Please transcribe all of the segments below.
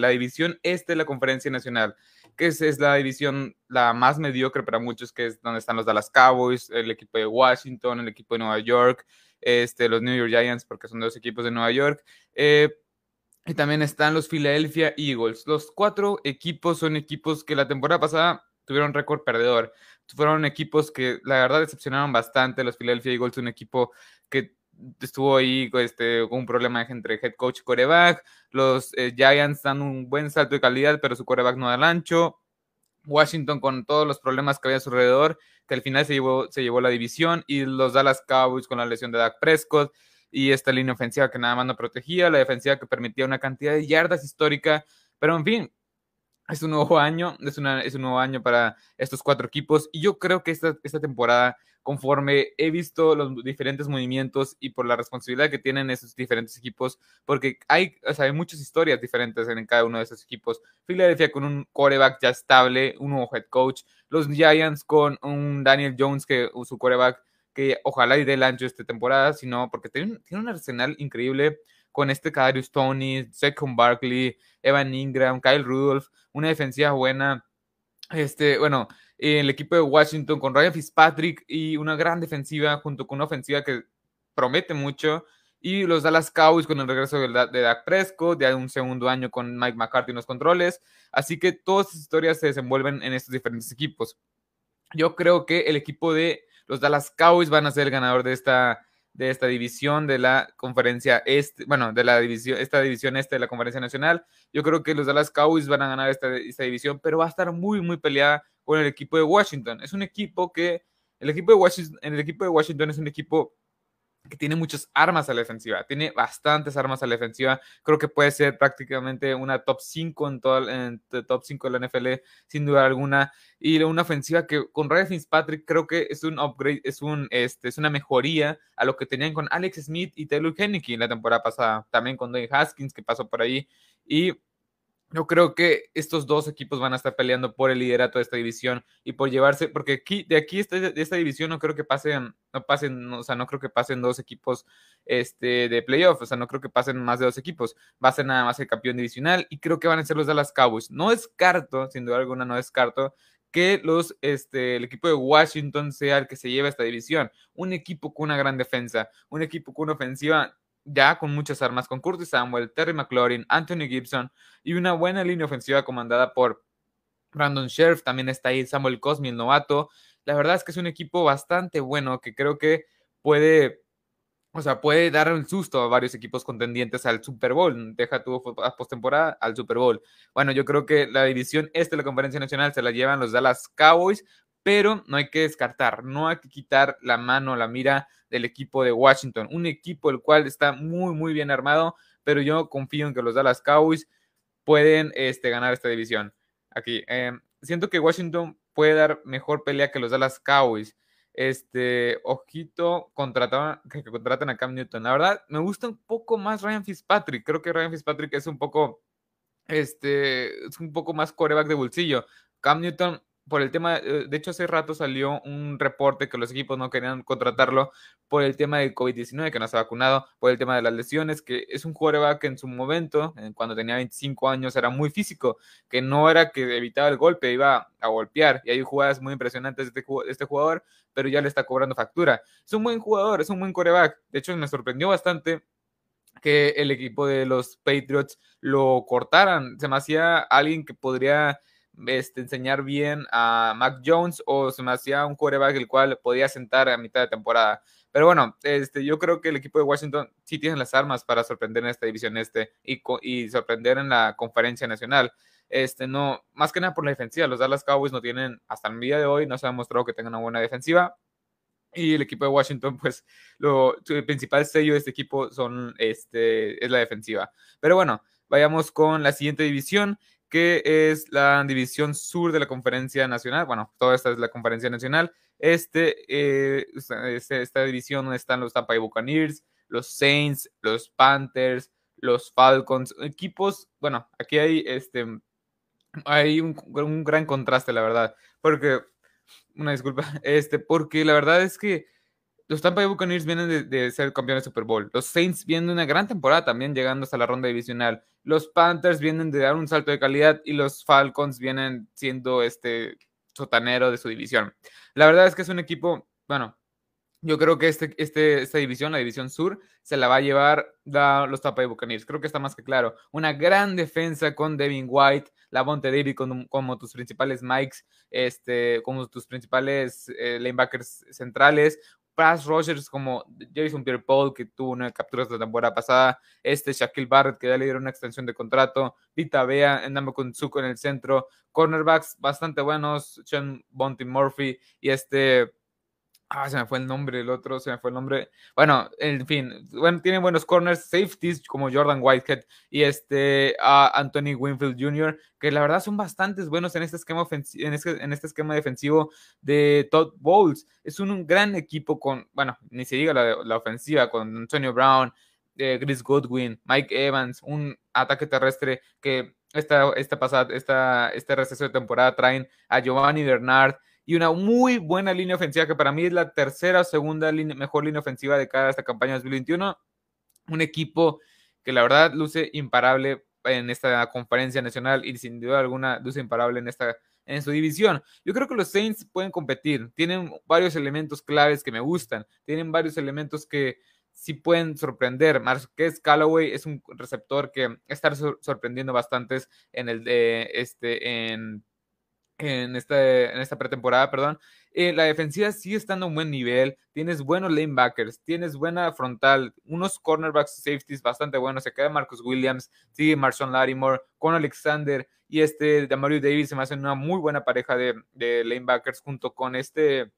la división este de la Conferencia Nacional, que es, es, la división la más mediocre para muchos, que es donde están los Dallas Cowboys, el equipo de Washington, el equipo de Nueva York, este, los New York Giants, porque son dos equipos de Nueva York. Eh, y también están los Philadelphia Eagles. Los cuatro equipos son equipos que la temporada pasada tuvieron récord perdedor. Fueron equipos que la verdad decepcionaron bastante. Los Philadelphia Eagles, un equipo que estuvo ahí este, un problema entre head coach y coreback. Los eh, Giants dan un buen salto de calidad, pero su coreback no da el ancho. Washington con todos los problemas que había a su alrededor, que al final se llevó, se llevó la división. Y los Dallas Cowboys con la lesión de Dak Prescott y esta línea ofensiva que nada más no protegía, la defensiva que permitía una cantidad de yardas histórica. Pero en fin, es un nuevo año, es, una, es un nuevo año para estos cuatro equipos. Y yo creo que esta, esta temporada, conforme he visto los diferentes movimientos y por la responsabilidad que tienen esos diferentes equipos, porque hay, o sea, hay muchas historias diferentes en cada uno de esos equipos. Philadelphia con un coreback ya estable, un nuevo head coach, los Giants con un Daniel Jones que su coreback que ojalá y el ancho esta temporada, sino porque tiene, tiene un arsenal increíble con este Kadarius Tony, Second Barkley, Evan Ingram, Kyle Rudolph, una defensiva buena. Este, bueno, el equipo de Washington con Ryan Fitzpatrick y una gran defensiva junto con una ofensiva que promete mucho. Y los Dallas Cowboys con el regreso de, de Dak Prescott, de un segundo año con Mike McCarthy en los controles. Así que todas estas historias se desenvuelven en estos diferentes equipos. Yo creo que el equipo de los Dallas Cowboys van a ser el ganador de esta, de esta división de la conferencia este, bueno, de la división, esta división este de la conferencia nacional. Yo creo que los Dallas Cowboys van a ganar esta, esta división, pero va a estar muy, muy peleada con el equipo de Washington. Es un equipo que, el equipo de Washington, el equipo de Washington es un equipo que tiene muchas armas a la defensiva, tiene bastantes armas a la defensiva, creo que puede ser prácticamente una top 5 en todo en top 5 de la NFL, sin duda alguna, y una ofensiva que con Ryan Fitzpatrick creo que es un upgrade, es, un, este, es una mejoría a lo que tenían con Alex Smith y Taylor Henneke la temporada pasada, también con Dwayne Haskins que pasó por ahí, y yo creo que estos dos equipos van a estar peleando por el liderato de esta división y por llevarse, porque aquí, de aquí, este, de esta división, no creo que pasen, no pasen, o sea, no creo que pasen dos equipos este, de playoff, o sea, no creo que pasen más de dos equipos, va a ser nada más el campeón divisional y creo que van a ser los Dallas Cowboys. No descarto, sin duda alguna, no descarto que los, este, el equipo de Washington sea el que se lleve esta división. Un equipo con una gran defensa, un equipo con una ofensiva ya con muchas armas, con Curtis Samuel, Terry McLaurin, Anthony Gibson y una buena línea ofensiva comandada por Brandon Sheriff, también está ahí Samuel Cosmi, el novato. La verdad es que es un equipo bastante bueno que creo que puede, o sea, puede dar un susto a varios equipos contendientes al Super Bowl. Deja tu postemporada al Super Bowl. Bueno, yo creo que la división este de la Conferencia Nacional se la llevan los Dallas Cowboys, pero no hay que descartar, no hay que quitar la mano, la mira del equipo de Washington, un equipo el cual está muy, muy bien armado, pero yo confío en que los Dallas Cowboys pueden este, ganar esta división. Aquí, em, siento que Washington puede dar mejor pelea que los Dallas Cowboys. Este, ojito, contratan, que, contraten a Cam Newton. La verdad, me gusta un poco más Ryan Fitzpatrick. Creo que Ryan Fitzpatrick es un poco, este, es un poco más coreback de bolsillo. Cam Newton por el tema, eh, de hecho hace rato salió un reporte que los equipos no querían contratarlo por el tema del COVID-19, que no se ha vacunado, por el tema de las lesiones, que es un quarterback que en su momento, cuando tenía 25 años, era muy físico, que no era que evitaba el golpe, iba a golpear, y hay jugadas muy impresionantes de este, este jugador, pero ya le está cobrando factura. Es un buen jugador, es un buen quarterback, de hecho me sorprendió bastante que el equipo de los Patriots lo cortaran, se me hacía alguien que podría este, enseñar bien a Mac Jones o se me hacía un quarterback el cual podía sentar a mitad de temporada. Pero bueno, este, yo creo que el equipo de Washington sí tiene las armas para sorprender en esta división este y, y sorprender en la conferencia nacional. Este, no, más que nada por la defensiva. Los Dallas Cowboys no tienen, hasta el día de hoy, no se ha demostrado que tengan una buena defensiva. Y el equipo de Washington, pues, lo, el principal sello de este equipo son, este, es la defensiva. Pero bueno, vayamos con la siguiente división que es la división sur de la conferencia nacional. Bueno, toda esta es la conferencia nacional. Este, eh, esta división están los Tampa Bay Buccaneers, los Saints, los Panthers, los Falcons, equipos, bueno, aquí hay este, hay un, un gran contraste, la verdad, porque, una disculpa, este, porque la verdad es que los Tampa Bay Buccaneers vienen de, ser campeones de Super Bowl. Los Saints vienen de una gran temporada también llegando hasta la ronda divisional. Los Panthers vienen de dar un salto de calidad y los Falcons vienen siendo este sotanero de su división. La verdad es que es un equipo, bueno, yo creo que este, este, esta división, la división sur, se la va a llevar los Tampa Bay Buccaneers. Creo que está más que claro. Una gran defensa con Devin White, Lavonte David como, tus principales Mikes, este, como tus principales eh, linebackers centrales. Pass Rogers como Jason Pierre-Paul, que tuvo una captura de la temporada pasada, este Shaquille Barrett, que ya le dieron una extensión de contrato, Vita Bea, Endamo Zuko en el centro, cornerbacks bastante buenos, Sean Bonty Murphy y este Ah, se me fue el nombre, el otro se me fue el nombre. Bueno, en fin, bueno, tienen buenos corners, safeties como Jordan Whitehead y este Anthony Winfield Jr., que la verdad son bastantes buenos en este esquema en este, en este esquema defensivo de Todd Bowles. Es un, gran equipo con, bueno, ni se diga la, ofensiva, con Antonio Brown, eh, Chris Goodwin, Mike Evans, un ataque terrestre que esta, esta pasada, esta, este receso de temporada traen a Giovanni Bernard y una muy buena línea ofensiva que para mí es la tercera o segunda mejor línea ofensiva de cada esta campaña 2021. Un equipo que la verdad luce imparable en esta conferencia nacional y sin duda alguna luce imparable en esta en su división. Yo creo que los Saints pueden competir, tienen varios elementos claves que me gustan, tienen varios elementos que sí pueden sorprender. Marquez Callaway es un receptor que está sorprendiendo bastantes en el de este en en, este, en esta pretemporada, perdón. Eh, la defensiva sigue estando a un buen nivel, tienes buenos lanebackers, tienes buena frontal, unos cornerbacks safeties bastante buenos, se queda Marcus Williams, sigue Marshawn Lattimore, con Alexander y este Damario Davis se me hacen una muy buena pareja de, de lanebackers junto con este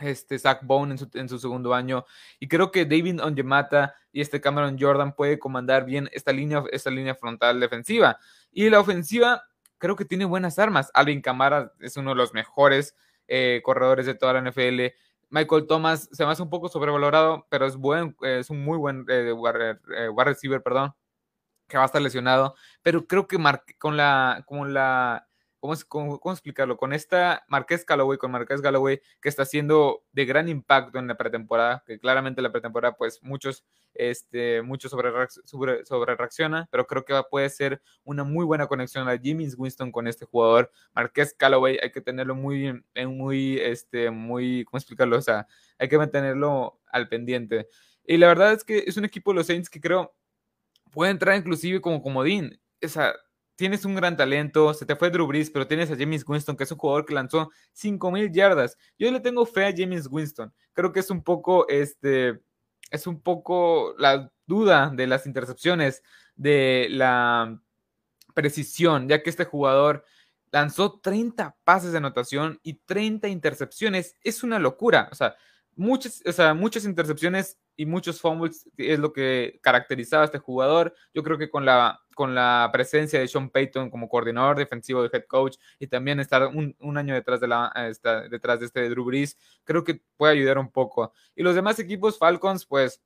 este Zach Bone en su, en su, segundo año. Y creo que David Onyemata y este Cameron Jordan puede comandar bien esta línea, esta línea frontal defensiva. Y la ofensiva, creo que tiene buenas armas. Alvin Kamara es uno de los mejores eh, corredores de toda la NFL. Michael Thomas se me hace un poco sobrevalorado, pero es buen, es un muy buen eh, eh, wide, receiver, perdón, que va a estar lesionado. Pero creo que con la, con la ¿cómo, explicarlo? Con esta Marqués Galloway, con Marqués Galloway, que está haciendo de gran impacto en la pretemporada, que claramente la pretemporada, pues muchos, este, muchos sobre, sobre, reacciona, pero creo que puede ser una muy buena conexión a Jimmy Winston con este jugador. Marqués Callaway, hay que tenerlo muy, muy, este, muy, ¿cómo explicarlo? O sea, hay que mantenerlo al pendiente. Y la verdad es que es un equipo de los Saints que creo puede entrar inclusive como comodín. O sea, tienes un gran talento, se te fue Drew Brees, pero tienes a James Winston, que es un jugador que lanzó 5000 yardas. Yo le tengo fe a James Winston. Creo que es un poco, este, es un poco la duda de las intercepciones, de la precisión, ya que este jugador lanzó 30 pases de anotación y 30 intercepciones. Es una locura. O sea, muchas, o sea, muchas intercepciones y muchos fumbles es lo que caracterizaba a este jugador. Yo creo que con la, con la presencia de Sean Payton como coordinador defensivo de head coach y también estar un, año detrás de, la, detrás de este Drew Brees, creo que puede ayudar un poco. Y los demás equipos, Falcons, pues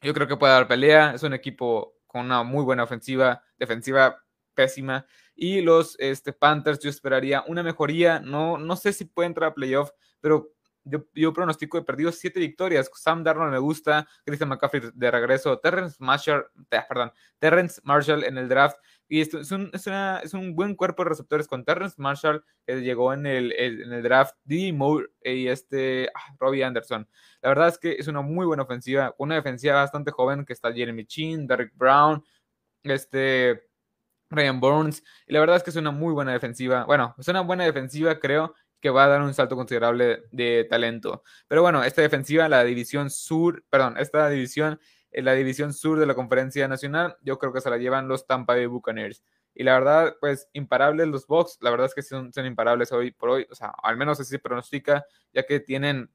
yo creo que puede dar pelea. Es un equipo con una muy buena ofensiva, defensiva pésima. Y los este, Panthers, yo esperaría una mejoría. No, no sé si puede entrar a playoff, pero yo, pronostico de perdido siete victorias. Sam Darnold me gusta, Christian McCaffrey de regreso, Terrence Marshall, perdón, Terrence Marshall en el draft. Y esto es un, es, un buen cuerpo de receptores con Terrence Marshall, que llegó en el, en el draft, D. Moore y este ah, Robbie Anderson. La verdad es que es una muy buena ofensiva, una defensiva bastante joven que está Jeremy Chin, Derek Brown, este Ryan Burns. Y la verdad es que es una muy buena defensiva. Bueno, es una buena defensiva, creo que va a dar un salto considerable de talento. Pero bueno, esta defensiva, la división sur, perdón, esta división, en la división sur de la conferencia nacional, yo creo que se la llevan los Tampa Bay Buccaneers. Y la verdad, pues imparables los Bucks, la verdad es que son, imparables hoy por hoy, o sea, al menos así se pronostica, ya que tienen,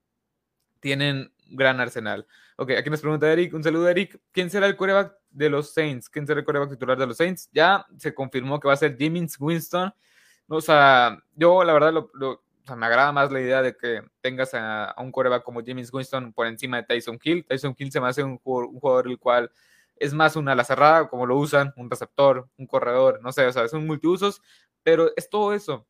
tienen gran arsenal. Ok, aquí nos pregunta Eric, un saludo Eric, ¿quién será el quarterback de los Saints? ¿Quién será el quarterback titular de los Saints? Ya se confirmó que va a ser James Winston. O sea, yo la verdad lo, sea, me agrada más la idea de que tengas a, un coreback como James Winston por encima de Tyson Hill. Tyson Hill se me hace un, jugador, el cual es más una ala cerrada, como lo usan, un receptor, un corredor, no sé, o sea, son multiusos, pero es todo eso.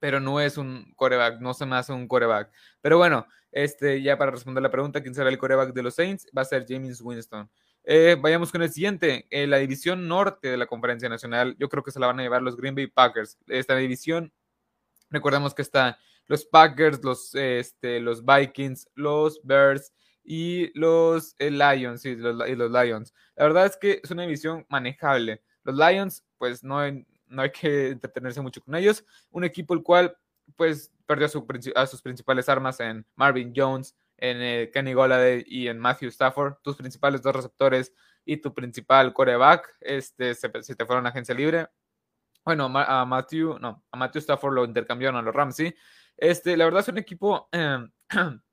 Pero no es un coreback, no se me hace un coreback. Pero bueno, Este, ya para responder la pregunta, ¿quién será el coreback de los Saints? Va a ser James Winston. Eh, vayamos con el siguiente. Eh, la división norte de la Conferencia Nacional, yo creo que se la van a llevar los Green Bay Packers. Esta división, recordemos que está los Packers, los, este, los Vikings, los Bears y los eh, Lions, sí, los, y los Lions. La verdad es que es una división manejable. Los Lions, pues no hay, no hay que entretenerse mucho con ellos. Un equipo el cual, pues, perdió a, sus principales armas en Marvin Jones, en eh, Kenny Golladay y en Matthew Stafford, tus principales dos receptores y tu principal coreback, este, se, te fueron a agencia libre. Bueno, a Matthew, no, a Matthew Stafford lo intercambiaron a los Rams, sí. Este, la verdad es un equipo eh,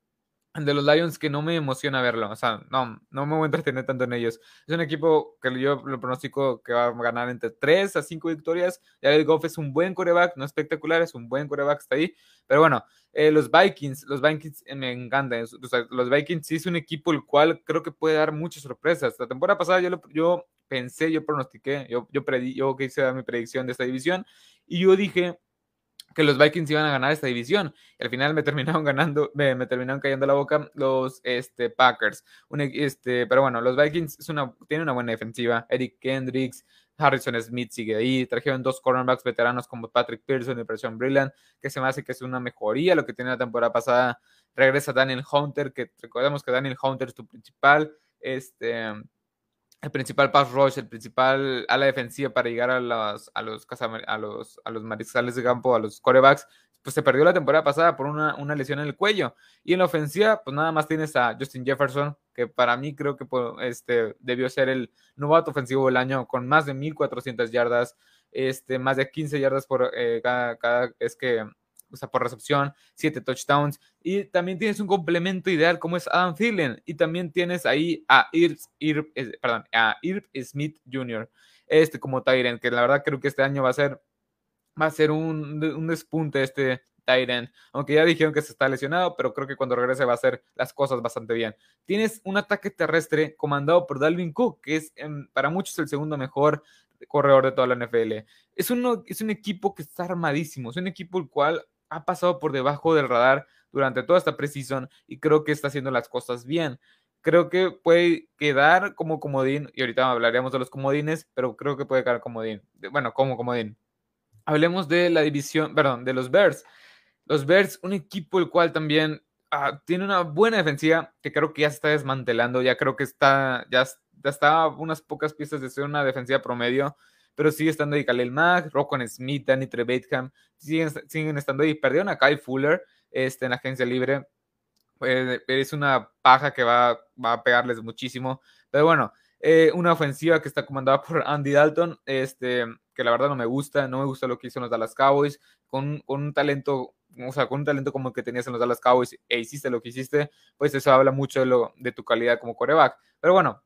de los Lions que no me emociona verlo. O sea, no, no me voy a entretener tanto en ellos. Es un equipo que yo lo pronostico que va a ganar entre 3 a 5 victorias. el Goff es un buen coreback, no espectacular, es un buen coreback, está ahí. Pero bueno, eh, los Vikings, los Vikings eh, me encantan. los Vikings sí es un equipo el cual creo que puede dar muchas sorpresas. La temporada pasada yo, yo pensé, yo pronostiqué, yo, yo, yo quise mi predicción de esta división y yo dije que los Vikings iban a ganar esta división. Y al final me terminaron ganando, me, terminaron cayendo la boca los este, Packers. este, pero bueno, los Vikings es una, tienen una buena defensiva. Eric Kendricks, Harrison Smith sigue ahí. Trajeron dos cornerbacks veteranos como Patrick Pearson y Preston Brilliant, que se me hace que es una mejoría lo que tenía la temporada pasada. Regresa Daniel Hunter, que recordemos que Daniel Hunter es tu principal este, el principal pass rush, el principal a la defensiva para llegar a los, a los, a los, a los mariscales de campo, a los corebacks, pues se perdió la temporada pasada por una, una, lesión en el cuello. Y en la ofensiva, pues nada más tienes a Justin Jefferson, que para mí creo que pues, este, debió ser el novato ofensivo del año, con más de 1.400 yardas, este, más de 15 yardas por eh, cada, es que o sea, por recepción, siete touchdowns. Y también tienes un complemento ideal como es Adam Thielen. Y también tienes ahí a Irv, eh, perdón, a Irv Smith Jr., este como Tyrant, que la verdad creo que este año va a ser, va a ser un, un despunte este Tyrant. Aunque ya dijeron que se está lesionado, pero creo que cuando regrese va a hacer las cosas bastante bien. Tienes un ataque terrestre comandado por Dalvin Cook, que es em, para muchos el segundo mejor corredor de toda la NFL. Es, uno, es un equipo que está armadísimo, es un equipo el cual ha pasado por debajo del radar durante toda esta precisión y creo que está haciendo las cosas bien. Creo que puede quedar como comodín, y ahorita hablaríamos de los comodines, pero creo que puede quedar comodín. Bueno, como comodín. Hablemos de la división, perdón, de los Bears. Los Bears, un equipo el cual también ah, tiene una buena defensiva que creo que ya se está desmantelando, ya creo que está, ya, ya está unas pocas piezas de ser una defensiva promedio pero sigue estando ahí Khalil Mack, Rockon Smith, Danny Trevathan, siguen, siguen estando ahí. Perdieron a Kyle Fuller este, en la agencia libre. Pues, es una paja que va, va a pegarles muchísimo. Pero bueno, eh, una ofensiva que está comandada por Andy Dalton, este, que la verdad no me gusta, no me gusta lo que hizo en los Dallas Cowboys, con, con un talento o sea, con un talento como el que tenías en los Dallas Cowboys e hiciste lo que hiciste, pues eso habla mucho de, de tu calidad como coreback. Pero bueno,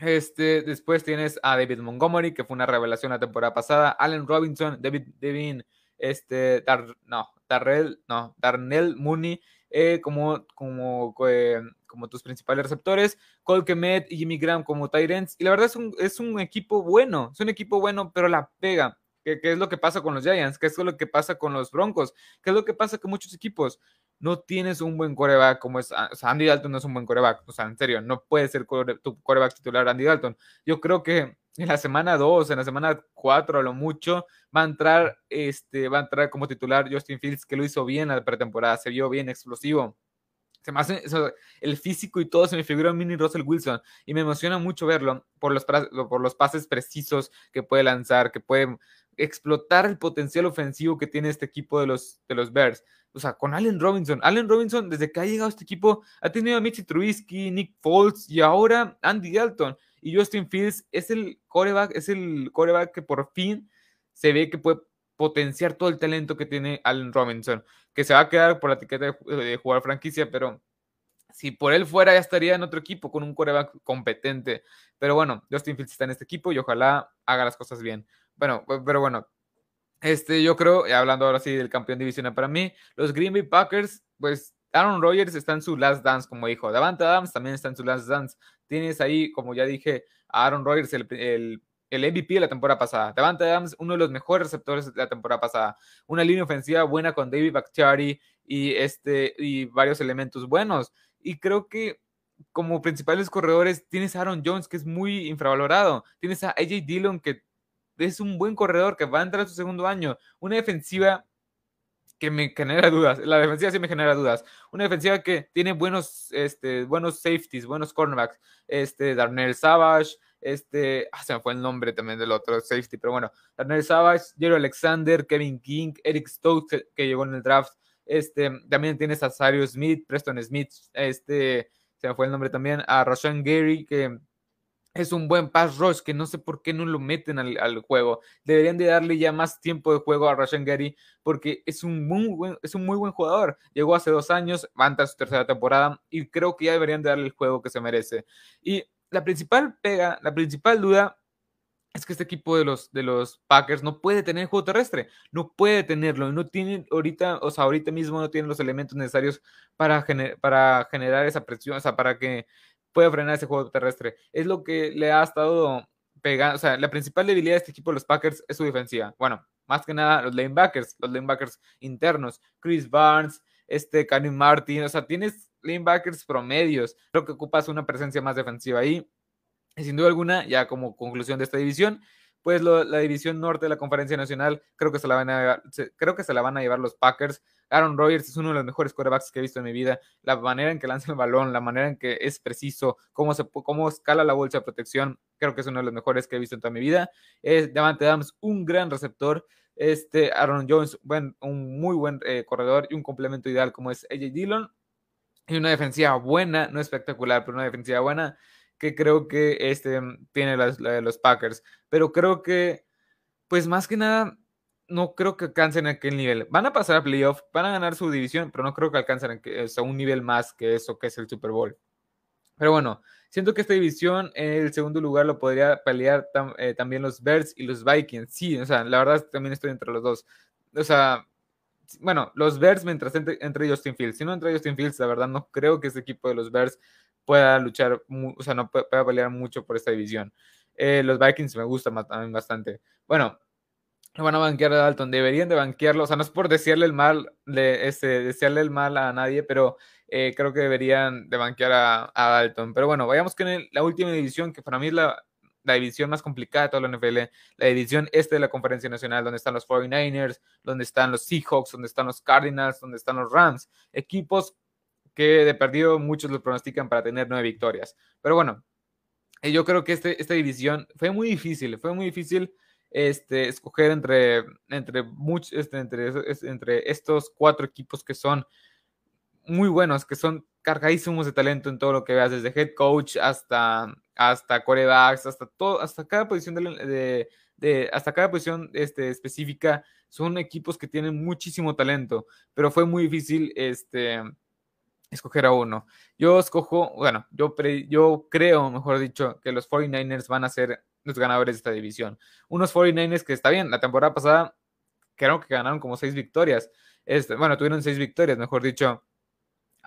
este, después tienes a David Montgomery, que fue una revelación la temporada pasada. Allen Robinson, David Devin, este, no, Darrell, no, Darnell Mooney, eh, como, como, eh, como tus principales receptores. Cole Kemet y Jimmy Graham como Tyrants. Y la verdad es un, es un equipo bueno, es un equipo bueno, pero la pega. ¿Qué, es lo que pasa con los Giants? ¿Qué es lo que pasa con los Broncos? ¿Qué es lo que pasa con muchos equipos? No tienes un buen coreback como es. O sea, Andy Dalton no es un buen coreback. O sea, en serio, no puede ser tu coreback titular Andy Dalton. Yo creo que en la semana 2, en la semana 4 a lo mucho, va a entrar, este, va a entrar como titular Justin Fields, que lo hizo bien en la pretemporada, se vio bien explosivo. Se me hace, el físico y todo se me figura mini Russell Wilson y me emociona mucho verlo por los, por los pases precisos que puede lanzar, que puede explotar el potencial ofensivo que tiene este equipo de los, de los Bears. O sea, con Allen Robinson. Allen Robinson, desde que ha llegado este equipo, ha tenido a Mitchie Trubisky, Nick Foles y ahora Andy Dalton. Y Justin Fields es el coreback, es el coreback que por fin se ve que puede potenciar todo el talento que tiene Allen Robinson, que se va a quedar por la etiqueta de, jugar franquicia, pero si por él fuera ya estaría en otro equipo con un coreback competente. Pero bueno, Justin Fields está en este equipo y ojalá haga las cosas bien. Bueno, pero bueno, este, yo creo, hablando ahora sí del campeón divisional para mí, los Green Bay Packers, pues Aaron Rodgers está en su last dance, como dijo. Davante Adams también está en su last dance. Tienes ahí, como ya dije, a Aaron Rodgers, el, el, el MVP de la temporada pasada. Davante Adams, uno de los mejores receptores de la temporada pasada. Una línea ofensiva buena con David Bakhtiari y, este, y varios elementos buenos. Y creo que como principales corredores tienes a Aaron Jones, que es muy infravalorado. Tienes a AJ Dillon, que es un buen corredor, que va a entrar a su segundo año. Una defensiva que me genera dudas. La defensiva sí me genera dudas. Una defensiva que tiene buenos, este, buenos safeties, buenos cornerbacks. Este, Darnell Savage, este, ah, se me fue el nombre también del otro safety, pero bueno, Darnell Savage, Jerry Alexander, Kevin King, Eric Stokes, que, llegó en el draft. Este, también tienes a Sario Smith, Preston Smith, este, se me fue el nombre también, a Roshan Gary, que es un buen pass rush que no sé por qué no lo meten al, juego. Deberían de darle ya más tiempo de juego a Rashan Gary porque es un, muy buen, es un muy buen jugador. Llegó hace dos años, va a entrar su tercera temporada y creo que ya deberían de darle el juego que se merece. Y la principal pega, la principal duda es que este equipo de los, de los Packers no puede tener juego terrestre, no puede tenerlo, no tiene ahorita, o sea, ahorita mismo no tiene los elementos necesarios para, para generar esa presión, o sea, para que puede frenar ese juego terrestre. Es lo que le ha estado pegando, o sea, la principal debilidad de este equipo los Packers es su defensiva. Bueno, más que nada los lanebackers, los lanebackers internos, Chris Barnes, este Karim Martin, o sea, tienes lanebackers promedios. Creo que ocupas una presencia más defensiva ahí. Y sin duda alguna, ya como conclusión de esta división, pues la división norte de la conferencia nacional creo que se la van a creo que se la van a llevar los Packers. Aaron Rodgers es uno de los mejores quarterbacks que he visto en mi vida. La manera en que lanza el balón, la manera en que es preciso, cómo, se, cómo escala la bolsa de protección, creo que es uno de los mejores que he visto en toda mi vida. Es Davante Adams, un gran receptor. Este Aaron Jones, buen, un muy buen eh, corredor y un complemento ideal como es AJ Dillon. Y una defensiva buena, no espectacular, pero una defensiva buena que creo que este, tiene de los Packers. Pero creo que, pues más que nada, no creo que alcancen aquel nivel. Van a pasar a playoff, van a ganar su división, pero no creo que alcancen a un nivel más que eso, que es el Super Bowl. Pero bueno, siento que esta división en el segundo lugar lo podría pelear eh, también los Bears y los Vikings. Sí, o sea, la verdad también estoy entre los dos. O sea, bueno, los Bears mientras entre, entre Justin Fields. Si no entre Justin Fields, la verdad no creo que ese equipo de los Bears pueda luchar, o sea, no pueda pelear mucho por esta división. Eh, los Vikings me gustan bastante. Bueno, van a banquear a Dalton, deberían de banquearlo, o sea, no es por desearle el mal, de, este, desearle el mal a nadie, pero eh, creo que deberían de banquear a, Dalton. Pero bueno, vayamos con la última división, que para mí es la, la división más complicada de toda la NFL, la división este de la Conferencia Nacional, donde están los 49ers, donde están los Seahawks, donde están los Cardinals, donde están los Rams, equipos que de perdido muchos lo pronostican para tener nueve victorias. Pero bueno, eh, yo creo que este, esta división fue muy difícil, fue muy difícil este, escoger entre, entre, este, entre, entre estos cuatro equipos que son muy buenos, que son cargadísimos de talento en todo lo que veas, desde head coach hasta, hasta corebacks, hasta todo, hasta cada posición de, de, hasta cada posición este, específica, son equipos que tienen muchísimo talento, pero fue muy difícil este, escoger a uno. Yo escojo, bueno, yo, yo creo, mejor dicho, que los 49ers van a ser los ganadores de esta división. Unos 49ers que está bien, la temporada pasada creo que ganaron como seis victorias. Este, bueno, tuvieron seis victorias, mejor dicho.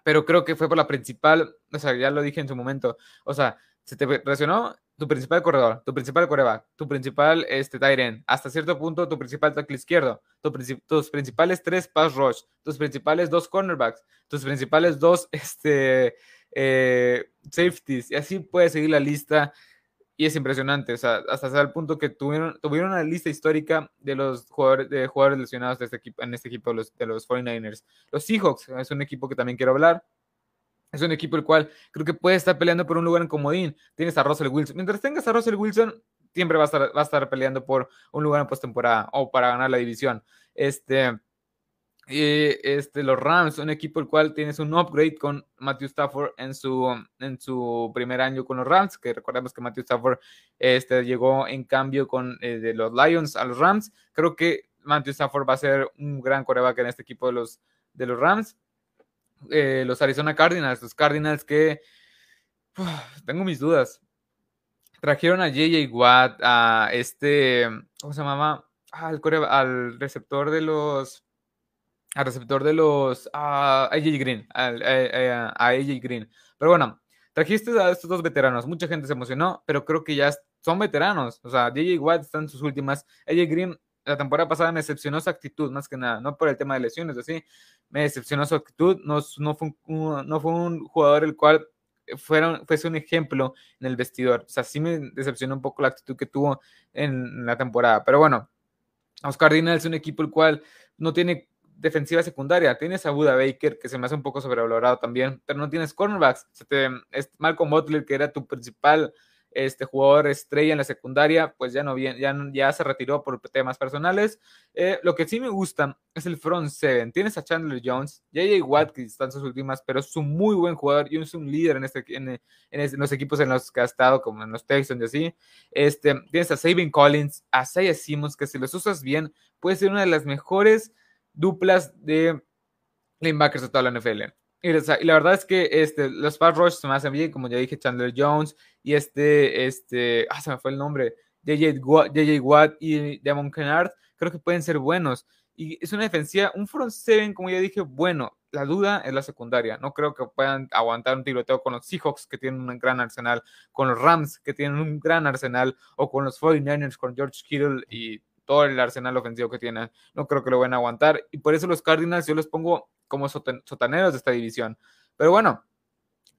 Pero creo que fue por la principal, o sea, ya lo dije en su momento. O sea, se te reaccionó tu principal corredor, tu principal coreback, tu principal este, tight hasta cierto punto tu principal tackle izquierdo, tus principales tres pass rush, tus principales dos cornerbacks, tus principales dos este, eh, safeties, y así puedes seguir la lista. Y es impresionante, o sea, hasta el punto que tuvieron, tuvieron una lista histórica de los jugadores, de jugadores lesionados de este equipo, en este equipo de los, de los 49ers. Los Seahawks es un equipo que también quiero hablar es un equipo el cual creo que puede estar peleando por un lugar en comodín. Tienes a Russell Wilson. Mientras tengas a Russell Wilson, siempre va a estar, va a estar peleando por un lugar en postemporada o para ganar la división. Este, este, los Rams, un equipo el cual tienes un upgrade con Matthew Stafford en su, en su primer año con los Rams, que recordemos que Matthew Stafford este, llegó en cambio con eh, de los Lions a los Rams. Creo que Matthew Stafford va a ser un gran coreback en este equipo de los, de los Rams. Eh, los Arizona Cardinals, los Cardinals que tengo mis dudas. Trajeron a JJ Watt, a este, ¿cómo se llamaba? Ah, al, al receptor de los, al receptor de los, a AJ Green, a AJ Green. Pero bueno, trajiste a estos dos veteranos, mucha gente se emocionó, pero creo que ya son veteranos. O sea, JJ Watt está en sus últimas, AJ Green la temporada pasada me decepcionó su actitud, más que nada, no por el tema de lesiones, así, me decepcionó su actitud, no, no, fue, un, no fue un jugador el cual fueron, fuese un ejemplo en el vestidor. O sea, sí me decepcionó un poco la actitud que tuvo en la temporada. Pero bueno, los Cardinals es un equipo el cual no tiene defensiva secundaria. Tienes a Buda Baker, que se me hace un poco sobrevalorado también, pero no tienes cornerbacks. es Malcolm Butler, que era tu principal este jugador estrella en la secundaria, pues ya no bien, ya, ya se retiró por temas personales. Eh, lo que sí me gusta es el front seven. Tienes a Chandler Jones, JJ Watt, que están sus últimas, pero es un muy buen jugador y es un líder en, este, en, en, los equipos en los que ha estado, como en los Texans y así. Este, tienes a Sabin Collins, a Saya Simmons, que si los usas bien, puede ser una de las mejores duplas de linebackers de toda la NFL. Y, la verdad es que este, los pass rush se me hacen bien, como ya dije, Chandler Jones y este, este, ah, se me fue el nombre, JJ Watt, y Damon Kennard, creo que pueden ser buenos. Y es una defensiva, un front seven, como ya dije, bueno. La duda es la secundaria. No creo que puedan aguantar un tiroteo con los Seahawks, que tienen un gran arsenal, con los Rams, que tienen un gran arsenal, o con los 49ers, con George Kittle y todo el arsenal ofensivo que tienen. No creo que lo van a aguantar. Y por eso los Cardinals yo los pongo como sotaneros de esta división. Pero bueno,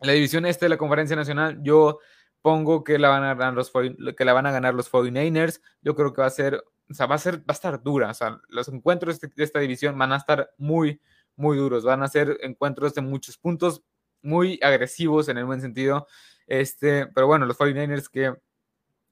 la división este de la Conferencia Nacional, yo pongo que la van a ganar los, que la van a ganar los 49ers. Yo creo que va a ser, o sea, va a ser, va a estar dura. O sea, los encuentros de esta división van a estar muy, muy duros. Van a ser encuentros de muchos puntos, muy agresivos en el buen sentido. Este, pero bueno, los 49ers que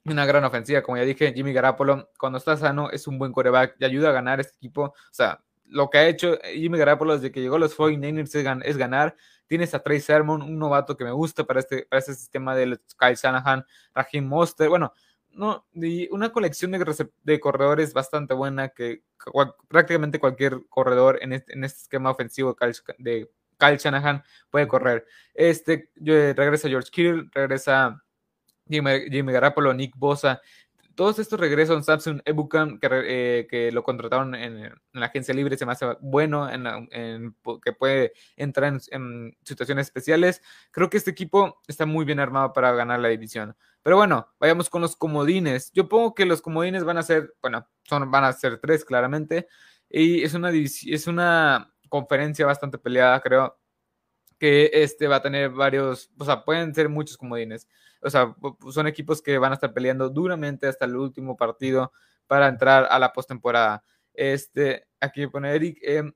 una gran ofensiva, como ya dije, Jimmy Garapolo, cuando está sano, es un buen coreback y ayuda a ganar este equipo. O sea, lo que ha hecho Jimmy Garapolo desde que llegó a los 49ers es, ganar. Tienes a Trey Sermon, un novato que me gusta para este, para este sistema de Kyle Shanahan, Raheem Monster. Bueno, no, una colección de, de corredores bastante buena que prácticamente cualquier corredor en este, en este esquema ofensivo de Kyle, Shanahan puede correr. Este, regresa George Kittle, regresa Jimmy, Jimmy Garapolo, Nick Bosa, todos estos regresos, Samsung Ebukam, que, eh, que lo contrataron en, la agencia libre, se me hace bueno, en, que puede entrar en, situaciones especiales. Creo que este equipo está muy bien armado para ganar la división. Pero bueno, vayamos con los comodines. Yo pongo que los comodines van a ser, bueno, son, van a ser tres claramente. Y es una, es una conferencia bastante peleada, creo que este va a tener varios, o sea, pueden ser muchos comodines. O sea, son equipos que van a estar peleando duramente hasta el último partido para entrar a la postemporada. Este, aquí pone Eric, em,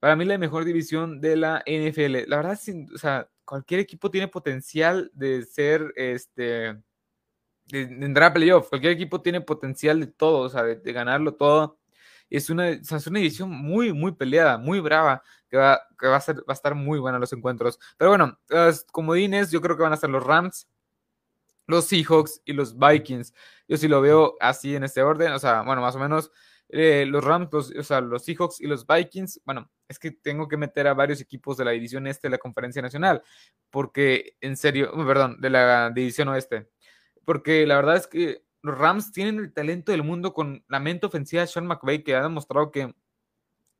para mí la mejor división de la NFL. La verdad, o sea, cualquier equipo tiene potencial de ser, este, de, entrar a playoff. Cualquier equipo tiene potencial de todo, o sea, de, ganarlo todo. Es una, es una división muy, muy peleada, muy brava que va, que va, a, ser, va a estar muy buena los encuentros. Pero bueno, los comodines yo creo que van a ser los Rams, los Seahawks y los Vikings. Yo sí lo veo así en este orden, o sea, bueno, más o menos eh, los Rams, o sea, los Seahawks y los Vikings, bueno, es que tengo que meter a varios equipos de la división este de la Conferencia Nacional, porque en serio, perdón, de la división oeste, porque la verdad es que los Rams tienen el talento del mundo con la mente ofensiva de Sean McVay, que ha demostrado que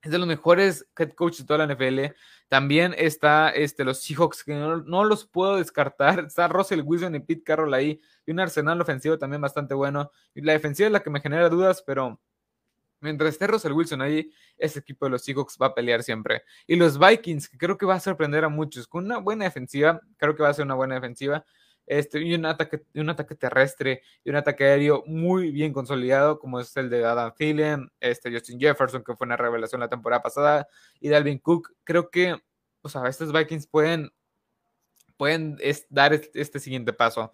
es de los mejores head coaches de toda la NFL. También está este, los Seahawks, que no, los puedo descartar. Está Russell Wilson y Pete Carroll ahí. Y un arsenal ofensivo también bastante bueno. Y la defensiva es la que me genera dudas, pero mientras esté Russell Wilson ahí, ese equipo de los Seahawks va a pelear siempre. Y los Vikings, que creo que va a sorprender a muchos. Con una buena defensiva, creo que va a ser una buena defensiva este, y un ataque, un ataque terrestre y un ataque aéreo muy bien consolidado, como es el de Adam Thielen, este, Justin Jefferson, que fue una revelación la temporada pasada, y Dalvin Cook. Creo que, o sea, estos Vikings pueden pueden dar este, siguiente paso.